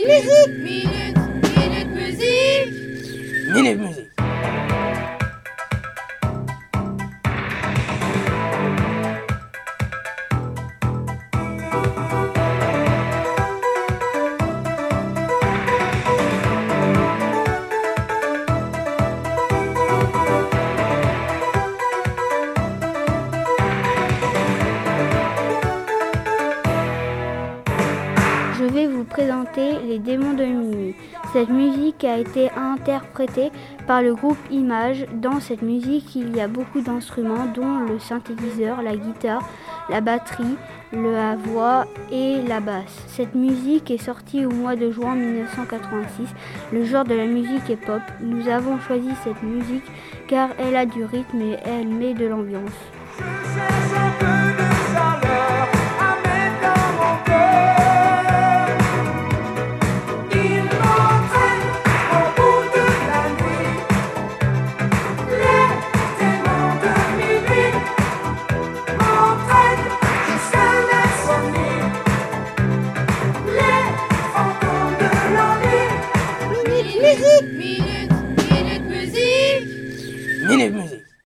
ミネズミズ Je vais vous présenter Les démons de minuit. Cette musique a été interprétée par le groupe Image. Dans cette musique, il y a beaucoup d'instruments dont le synthétiseur, la guitare, la batterie, la voix et la basse. Cette musique est sortie au mois de juin 1986. Le genre de la musique est pop. Nous avons choisi cette musique car elle a du rythme et elle met de l'ambiance. music. music.